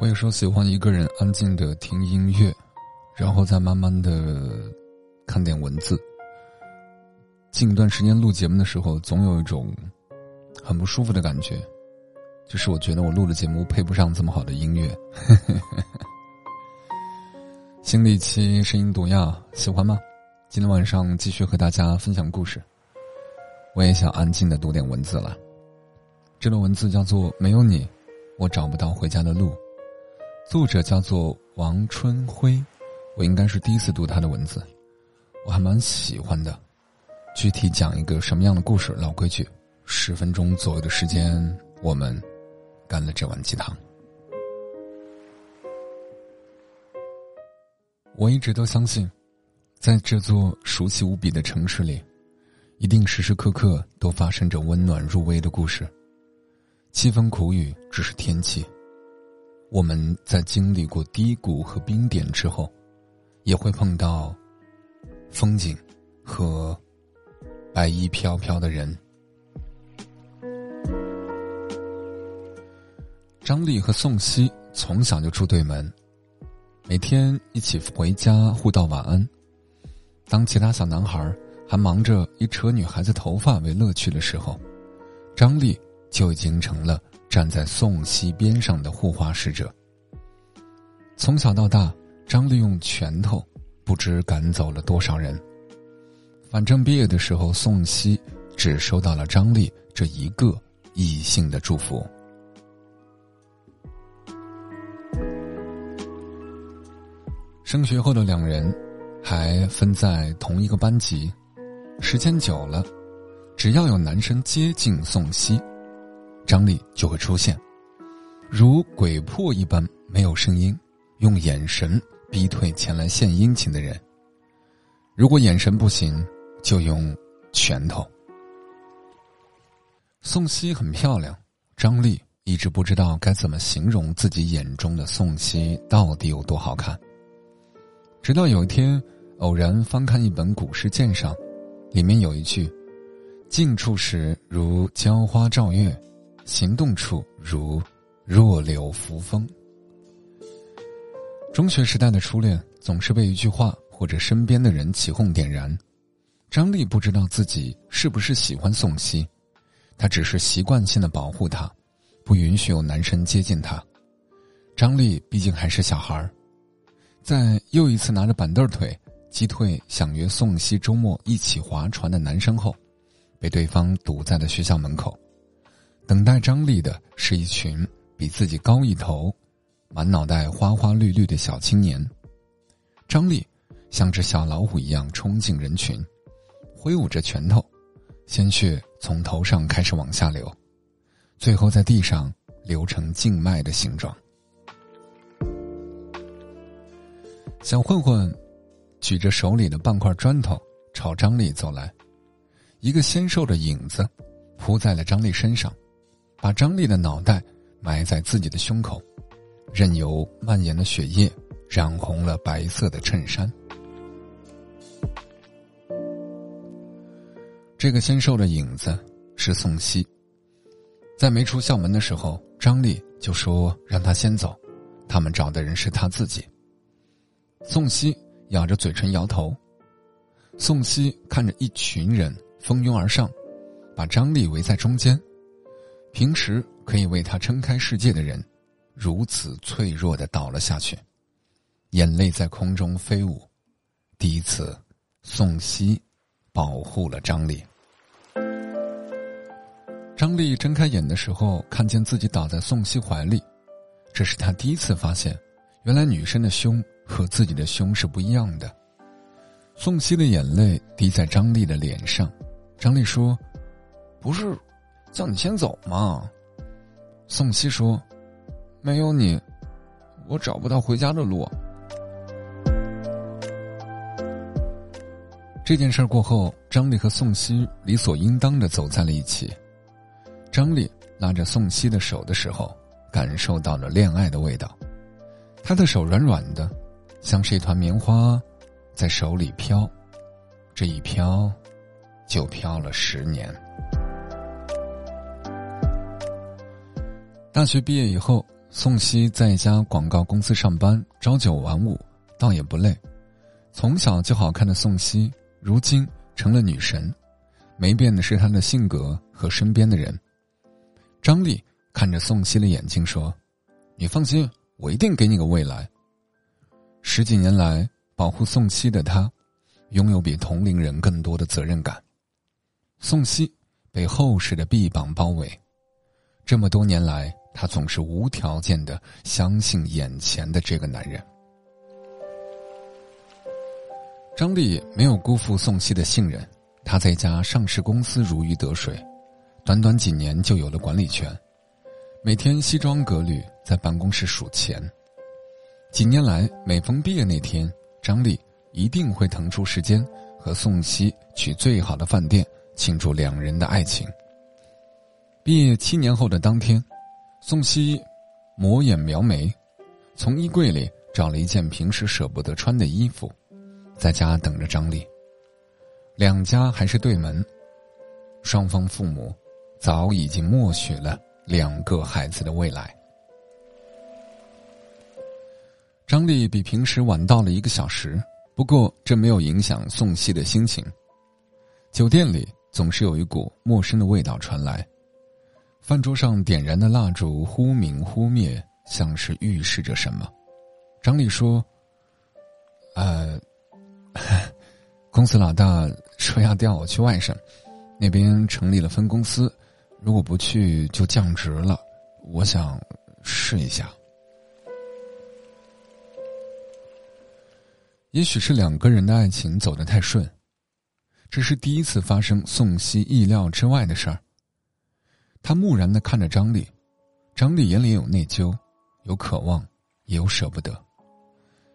我有时候喜欢一个人安静的听音乐，然后再慢慢的看点文字。近一段时间录节目的时候，总有一种很不舒服的感觉，就是我觉得我录的节目配不上这么好的音乐。新的一期声音毒药，喜欢吗？今天晚上继续和大家分享故事。我也想安静的读点文字了。这段文字叫做《没有你，我找不到回家的路》。作者叫做王春辉，我应该是第一次读他的文字，我还蛮喜欢的。具体讲一个什么样的故事？老规矩，十分钟左右的时间，我们干了这碗鸡汤。我一直都相信，在这座熟悉无比的城市里，一定时时刻刻都发生着温暖入微的故事。凄风苦雨只是天气。我们在经历过低谷和冰点之后，也会碰到风景和白衣飘飘的人。张丽和宋希从小就住对门，每天一起回家互道晚安。当其他小男孩还忙着以扯女孩子头发为乐趣的时候，张丽就已经成了。站在宋希边上的护花使者。从小到大，张丽用拳头不知赶走了多少人。反正毕业的时候，宋希只收到了张丽这一个异性的祝福。升学后的两人还分在同一个班级，时间久了，只要有男生接近宋希。张力就会出现，如鬼魄一般，没有声音，用眼神逼退前来献殷勤的人。如果眼神不行，就用拳头。宋茜很漂亮，张力一直不知道该怎么形容自己眼中的宋茜到底有多好看。直到有一天，偶然翻看一本古诗鉴赏，里面有一句：“近处时如娇花照月。”行动处如弱柳扶风。中学时代的初恋总是被一句话或者身边的人起哄点燃。张丽不知道自己是不是喜欢宋希，她只是习惯性的保护他，不允许有男生接近她。张丽毕竟还是小孩儿，在又一次拿着板凳腿击退想约宋希周末一起划船的男生后，被对方堵在了学校门口。等待张丽的是一群比自己高一头、满脑袋花花绿绿的小青年。张丽像只小老虎一样冲进人群，挥舞着拳头，鲜血从头上开始往下流，最后在地上流成静脉的形状。小混混举着手里的半块砖头朝张丽走来，一个纤瘦的影子扑在了张丽身上。把张丽的脑袋埋在自己的胸口，任由蔓延的血液染红了白色的衬衫。这个纤瘦的影子是宋希。在没出校门的时候，张丽就说让他先走，他们找的人是他自己。宋希咬着嘴唇摇头。宋希看着一群人蜂拥而上，把张丽围在中间。平时可以为他撑开世界的人，如此脆弱的倒了下去，眼泪在空中飞舞。第一次，宋希保护了张丽。张丽睁开眼的时候，看见自己倒在宋希怀里，这是他第一次发现，原来女生的胸和自己的胸是不一样的。宋希的眼泪滴在张丽的脸上，张丽说：“不是。”叫你先走嘛，宋希说：“没有你，我找不到回家的路。”这件事过后，张丽和宋希理所应当的走在了一起。张丽拉着宋希的手的时候，感受到了恋爱的味道。他的手软软的，像是一团棉花，在手里飘。这一飘，就飘了十年。大学毕业以后，宋希在一家广告公司上班，朝九晚五，倒也不累。从小就好看的宋希，如今成了女神，没变的是她的性格和身边的人。张丽看着宋希的眼睛说：“你放心，我一定给你个未来。”十几年来保护宋希的他，拥有比同龄人更多的责任感。宋希被厚实的臂膀包围，这么多年来，他总是无条件的相信眼前的这个男人。张丽没有辜负宋希的信任，他在一家上市公司如鱼得水，短短几年就有了管理权，每天西装革履在办公室数钱。几年来，每逢毕业那天，张丽一定会腾出时间和宋希去最好的饭店庆祝两人的爱情。毕业七年后的当天，宋希抹眼描眉，从衣柜里找了一件平时舍不得穿的衣服，在家等着张丽。两家还是对门，双方父母早已经默许了两个孩子的未来。张丽比平时晚到了一个小时，不过这没有影响宋希的心情。酒店里总是有一股陌生的味道传来，饭桌上点燃的蜡烛忽明忽灭，像是预示着什么。张丽说：“呃，公司老大说要调我去外省，那边成立了分公司，如果不去就降职了。我想试一下。”也许是两个人的爱情走得太顺，这是第一次发生宋希意料之外的事儿。他木然的看着张丽，张丽眼里有内疚，有渴望，也有舍不得。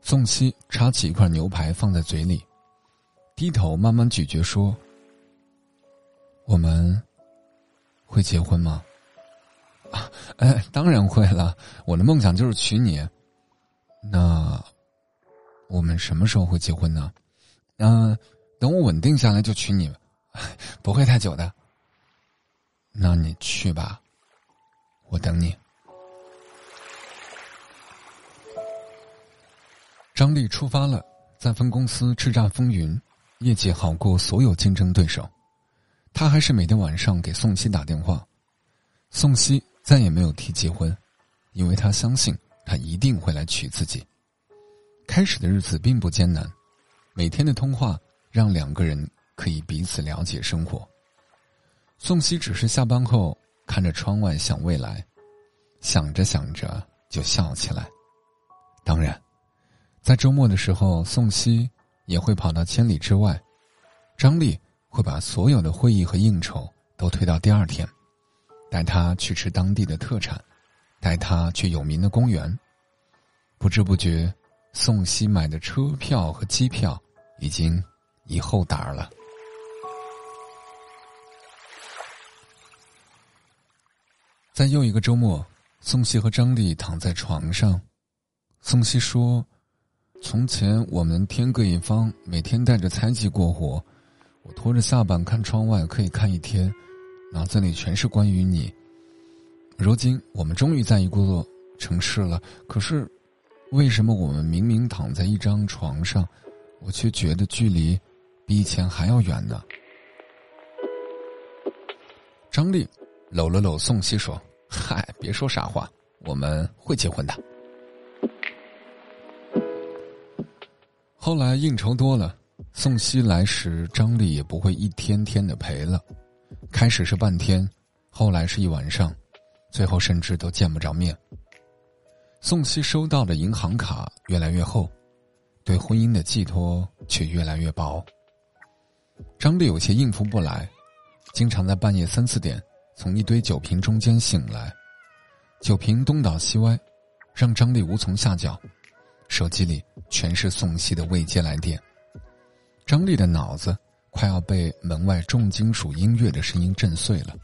宋希插起一块牛排放在嘴里，低头慢慢咀嚼说：“我们会结婚吗？”啊，哎，当然会了，我的梦想就是娶你。那。我们什么时候会结婚呢？嗯，等我稳定下来就娶你，不会太久的。那你去吧，我等你。张丽出发了，在分公司叱咤风云，业绩好过所有竞争对手。他还是每天晚上给宋希打电话。宋希再也没有提结婚，因为他相信他一定会来娶自己。开始的日子并不艰难，每天的通话让两个人可以彼此了解生活。宋希只是下班后看着窗外想未来，想着想着就笑起来。当然，在周末的时候，宋希也会跑到千里之外。张丽会把所有的会议和应酬都推到第二天，带他去吃当地的特产，带他去有名的公园。不知不觉。宋希买的车票和机票已经一后打了。在又一个周末，宋茜和张丽躺在床上。宋茜说：“从前我们天各一方，每天带着猜忌过活。我拖着下巴看窗外，可以看一天，脑子里全是关于你。如今我们终于在一个城市了，可是……”为什么我们明明躺在一张床上，我却觉得距离比以前还要远呢？张丽搂了搂宋希说：“嗨，别说傻话，我们会结婚的。”后来应酬多了，宋希来时，张丽也不会一天天的陪了。开始是半天，后来是一晚上，最后甚至都见不着面。宋希收到的银行卡越来越厚，对婚姻的寄托却越来越薄。张丽有些应付不来，经常在半夜三四点从一堆酒瓶中间醒来，酒瓶东倒西歪，让张丽无从下脚。手机里全是宋希的未接来电，张丽的脑子快要被门外重金属音乐的声音震碎了。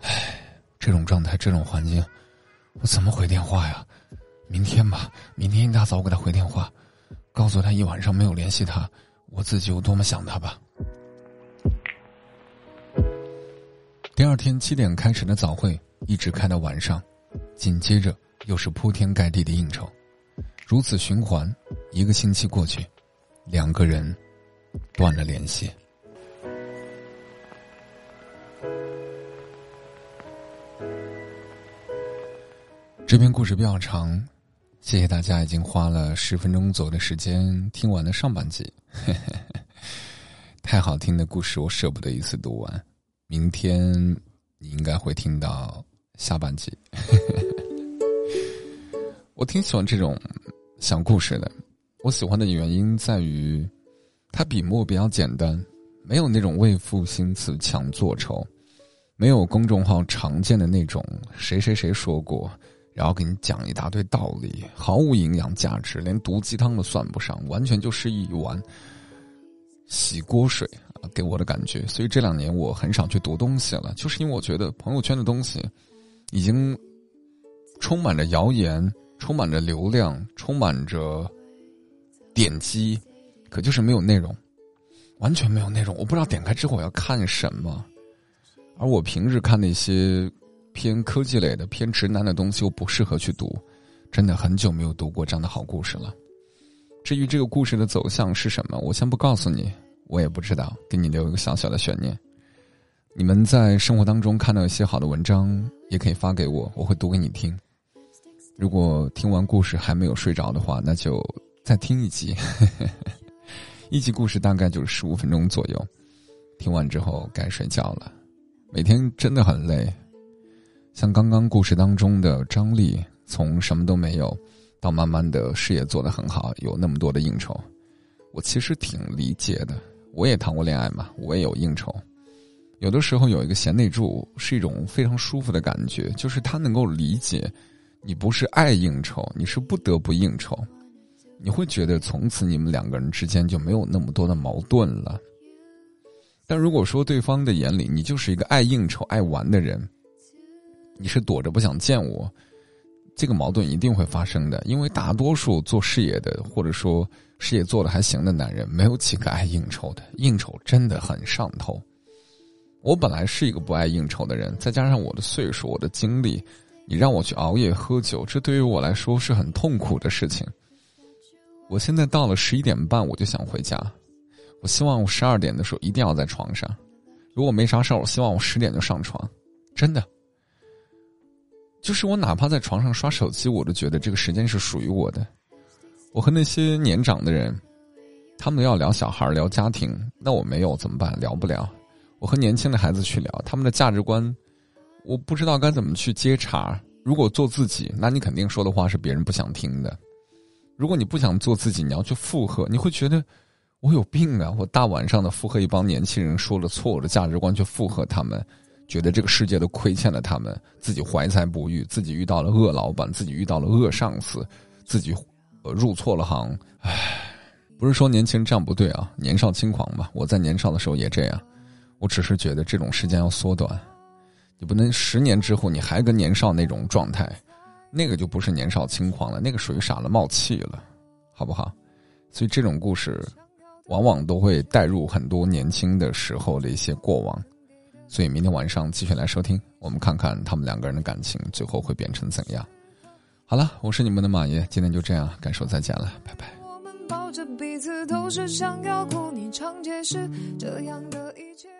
唉，这种状态，这种环境。我怎么回电话呀？明天吧，明天一大早我给他回电话，告诉他一晚上没有联系他，我自己有多么想他吧。第二天七点开始的早会，一直开到晚上，紧接着又是铺天盖地的应酬，如此循环，一个星期过去，两个人断了联系。这篇故事比较长，谢谢大家已经花了十分钟左右的时间听完了上半集。太好听的故事，我舍不得一次读完。明天你应该会听到下半集。我挺喜欢这种讲故事的，我喜欢的原因在于，它笔墨比较简单，没有那种为赋新词强作愁，没有公众号常见的那种谁谁谁说过，然后给你讲一大堆道理，毫无营养价值，连毒鸡汤都算不上，完全就是一碗。洗锅水，给我的感觉。所以这两年我很少去读东西了，就是因为我觉得朋友圈的东西已经充满着谣言，充满着流量，充满着点击，可就是没有内容，完全没有内容。我不知道点开之后我要看什么。而我平日看那些偏科技类的、偏直男的东西，又不适合去读。真的很久没有读过这样的好故事了。至于这个故事的走向是什么，我先不告诉你。我也不知道，给你留一个小小的悬念。你们在生活当中看到一些好的文章，也可以发给我，我会读给你听。如果听完故事还没有睡着的话，那就再听一集。一集故事大概就是十五分钟左右，听完之后该睡觉了。每天真的很累，像刚刚故事当中的张力，从什么都没有到慢慢的事业做得很好，有那么多的应酬，我其实挺理解的。我也谈过恋爱嘛，我也有应酬。有的时候有一个贤内助是一种非常舒服的感觉，就是他能够理解你不是爱应酬，你是不得不应酬。你会觉得从此你们两个人之间就没有那么多的矛盾了。但如果说对方的眼里你就是一个爱应酬、爱玩的人，你是躲着不想见我。这个矛盾一定会发生的，因为大多数做事业的，或者说事业做的还行的男人，没有几个爱应酬的。应酬真的很上头。我本来是一个不爱应酬的人，再加上我的岁数、我的经历，你让我去熬夜喝酒，这对于我来说是很痛苦的事情。我现在到了十一点半，我就想回家。我希望我十二点的时候一定要在床上。如果没啥事儿，我希望我十点就上床。真的。就是我哪怕在床上刷手机，我都觉得这个时间是属于我的。我和那些年长的人，他们要聊小孩、聊家庭，那我没有怎么办？聊不了。我和年轻的孩子去聊，他们的价值观，我不知道该怎么去接茬。如果做自己，那你肯定说的话是别人不想听的。如果你不想做自己，你要去附和，你会觉得我有病啊！我大晚上的附和一帮年轻人说了错误的价值观，去附和他们。觉得这个世界都亏欠了他们，自己怀才不遇，自己遇到了恶老板，自己遇到了恶上司，自己呃入错了行。唉，不是说年轻人这样不对啊，年少轻狂嘛。我在年少的时候也这样，我只是觉得这种时间要缩短。你不能十年之后你还跟年少那种状态，那个就不是年少轻狂了，那个属于傻了冒气了，好不好？所以这种故事，往往都会带入很多年轻的时候的一些过往。所以明天晚上继续来收听，我们看看他们两个人的感情最后会变成怎样。好了，我是你们的马爷，今天就这样，感受再见了，拜拜。我们抱着彼此，都是想要哭，你常解释这样的一切。